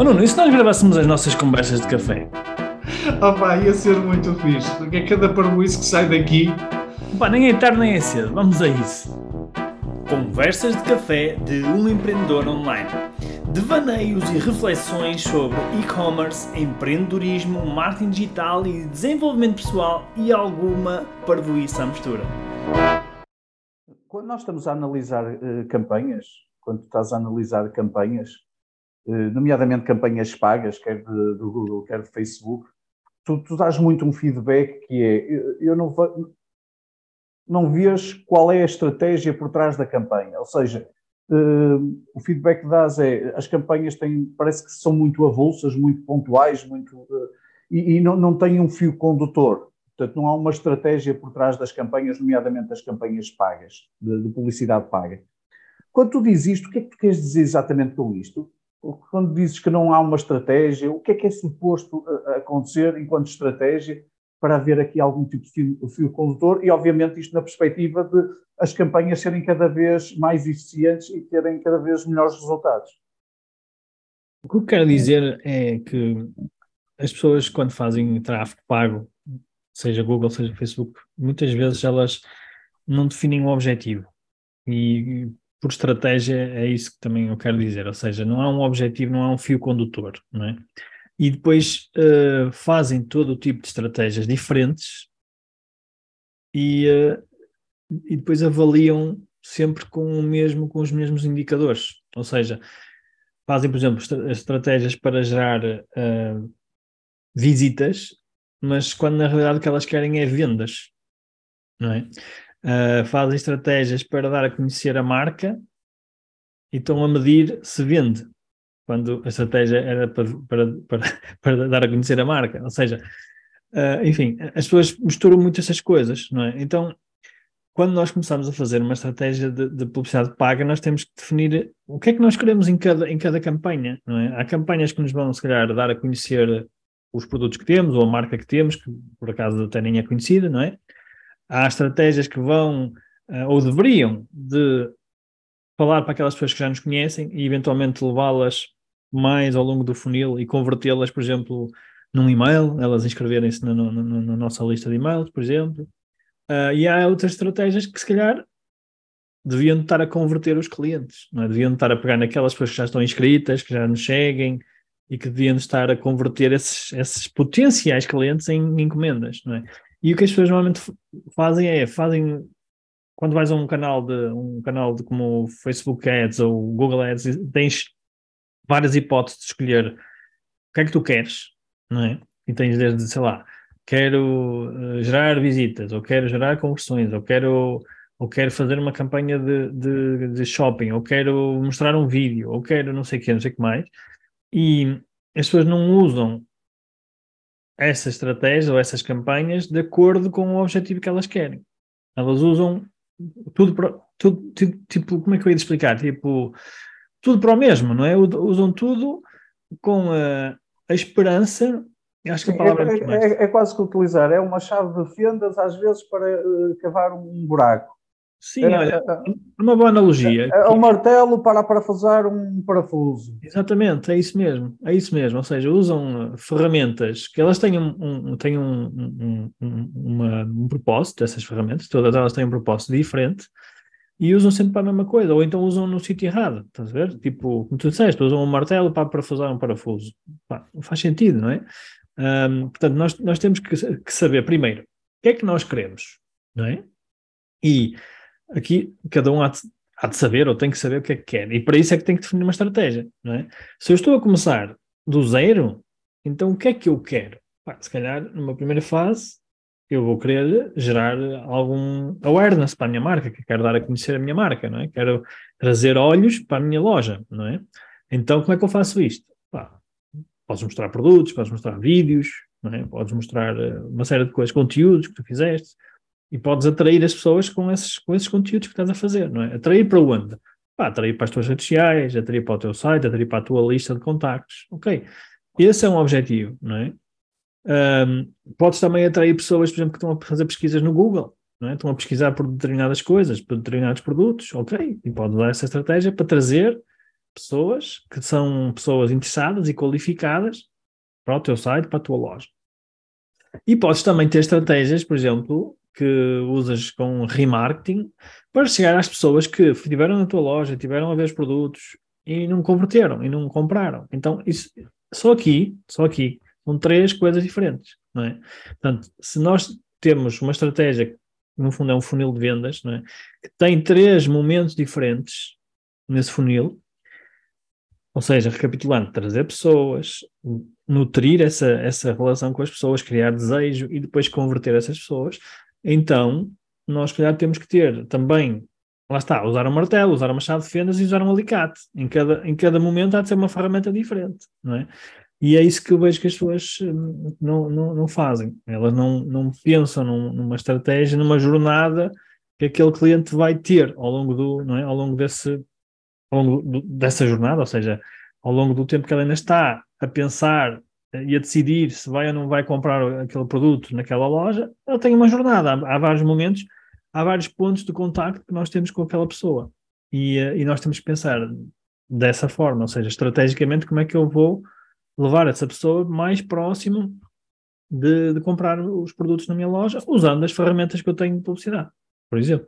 Oh Nuno, e se nós gravássemos as nossas conversas de café? Oh pá, ia ser muito fixe, porque é cada parboice que sai daqui. Pá, nem é tarde nem é cedo, vamos a isso. Conversas de café de um empreendedor online. Devaneios e reflexões sobre e-commerce, empreendedorismo, marketing digital e desenvolvimento pessoal e alguma parvoíça à mistura. Quando nós estamos a analisar uh, campanhas, quando estás a analisar campanhas, nomeadamente campanhas pagas, quer de, do Google, quer do Facebook, tu, tu dás muito um feedback que é, eu, eu não, não vês qual é a estratégia por trás da campanha, ou seja, uh, o feedback que dás é, as campanhas têm, parece que são muito avulsas, muito pontuais, muito, e, e não, não têm um fio condutor. Portanto, não há uma estratégia por trás das campanhas, nomeadamente as campanhas pagas, de, de, publicidade paga. Quando tu dizes isto, o que é que tu queres dizer exatamente com isto? Quando dizes que não há uma estratégia, o que é que é suposto acontecer enquanto estratégia para haver aqui algum tipo de fio, fio condutor? E, obviamente, isto na perspectiva de as campanhas serem cada vez mais eficientes e terem cada vez melhores resultados. O que eu quero dizer é que as pessoas, quando fazem tráfego pago, seja Google, seja Facebook, muitas vezes elas não definem um objetivo. E por estratégia é isso que também eu quero dizer, ou seja, não há um objetivo, não há um fio condutor, não é? E depois uh, fazem todo o tipo de estratégias diferentes e, uh, e depois avaliam sempre com o mesmo, com os mesmos indicadores. Ou seja, fazem, por exemplo, estratégias para gerar uh, visitas mas quando na realidade o que elas querem é vendas, não é? Uh, fazem estratégias para dar a conhecer a marca e estão a medir se vende, quando a estratégia era para, para, para, para dar a conhecer a marca. Ou seja, uh, enfim, as pessoas misturam muito essas coisas, não é? Então, quando nós começamos a fazer uma estratégia de, de, publicidade paga, nós temos que definir o que é que nós queremos em cada, em cada campanha, não é? Há campanhas que nos vão, se calhar, dar a conhecer os produtos que temos ou a marca que temos, que por acaso até nem é conhecida, não é? Há estratégias que vão uh, ou deveriam de falar para aquelas pessoas que já nos conhecem e eventualmente levá-las mais ao longo do funil e convertê-las, por exemplo, num e-mail, elas inscreverem-se na, na, na, nossa lista de e-mails, por exemplo. Uh, e há outras estratégias que se calhar deviam estar a converter os clientes, não é? deviam estar a pegar naquelas pessoas que já estão inscritas, que já nos seguem, e que deviam estar a converter esses, esses potenciais clientes em encomendas, não é? E o que as pessoas normalmente fazem é, fazem, quando vais a um canal de, um canal de como Facebook Ads ou Google Ads, tens várias hipóteses de escolher o que é que tu queres, não é? E tens desde, sei lá, quero uh, gerar visitas, ou quero gerar conversões, ou quero, ou quero fazer uma campanha de, de, de shopping, ou quero mostrar um vídeo, ou quero não sei o que, não sei o que mais e as pessoas não usam essa estratégia ou essas campanhas de acordo com o objetivo que elas querem. Elas usam tudo para tudo, tipo, como é que eu ia explicar? Tipo, tudo para o mesmo, não é? Usam tudo com a, a esperança. Acho que a palavra é, é, é, é, quase que utilizar, é uma chave de fendas às vezes para uh, cavar um buraco. Sim, é, olha, é, é, uma boa analogia. É, é um martelo para parafusar um parafuso. Exatamente, é isso mesmo, é isso mesmo. Ou seja, usam ferramentas que elas têm um, um têm um, um, um, uma, um propósito, essas ferramentas, todas elas têm um propósito diferente e usam sempre para a mesma coisa, ou então usam no sítio errado, estás a ver? Tipo, como tu disseste, usam um martelo para parafusar um parafuso. Pá, não faz sentido, não é? Portanto, nós, nós temos que, que saber primeiro o que é que nós queremos, não é? E aqui cada um há de, há de, saber ou tem que saber o que é que quer. E para isso é que tem que definir uma estratégia, não é? Se eu estou a começar do zero, então o que é que eu quero? Pá, se calhar, numa primeira fase, eu vou querer gerar algum awareness para a minha marca, que quero dar a conhecer a minha marca, não é? Quero trazer olhos para a minha loja, não é? Então, como é que eu faço isto? Pá, podes mostrar produtos, podes mostrar vídeos, não é? Podes mostrar eh, uma série de coisas, conteúdos que tu fizeste, e podes atrair as pessoas com esses, com esses conteúdos que estás a fazer, não é? Atrair para onde? Pá, atrair para as tuas redes sociais, atrair para o teu site, atrair para a tua lista de contactos. Ok. Esse é um objetivo, não é? Um, podes também atrair pessoas, por exemplo, que estão a fazer pesquisas no Google, não é? Estão a pesquisar por determinadas coisas, por determinados produtos, ok. E podes usar essa estratégia para trazer pessoas que são pessoas interessadas e qualificadas para o teu site, para a tua loja. E podes também ter estratégias, por exemplo, que usas com remarketing para chegar às pessoas que estiveram na tua loja, tiveram a ver os produtos e não converteram e não compraram. Então, isso, só aqui, só aqui, são três coisas diferentes, não é? Portanto, se nós temos uma estratégia que no fundo é um funil de vendas, não é? que tem três momentos diferentes nesse funil, ou seja, recapitulando, trazer pessoas, nutrir essa, essa relação com as pessoas, criar desejo e depois converter essas pessoas, então nós, calhar, temos que ter também, lá está, usar um martelo, usar uma chave de fendas e usar um alicate. Em cada, em cada momento há de ser uma ferramenta diferente, não é? E é isso que eu vejo que as pessoas hum, não, não, não fazem. Elas não, não pensam num, numa estratégia, numa jornada que aquele cliente vai ter ao longo do, não é? Ao longo desse, ao longo do, dessa jornada, ou seja, ao longo do tempo que ela ainda está a pensar e a decidir se vai ou não vai comprar aquele produto naquela loja, ela tem uma jornada. Há, há vários momentos, há vários pontos de contacto que nós temos com aquela pessoa. E, eh, e nós temos que pensar dessa forma, ou seja, estrategicamente, como é que eu vou levar essa pessoa mais próximo de, de, comprar os produtos na minha loja usando as ferramentas que eu tenho de publicidade, por exemplo.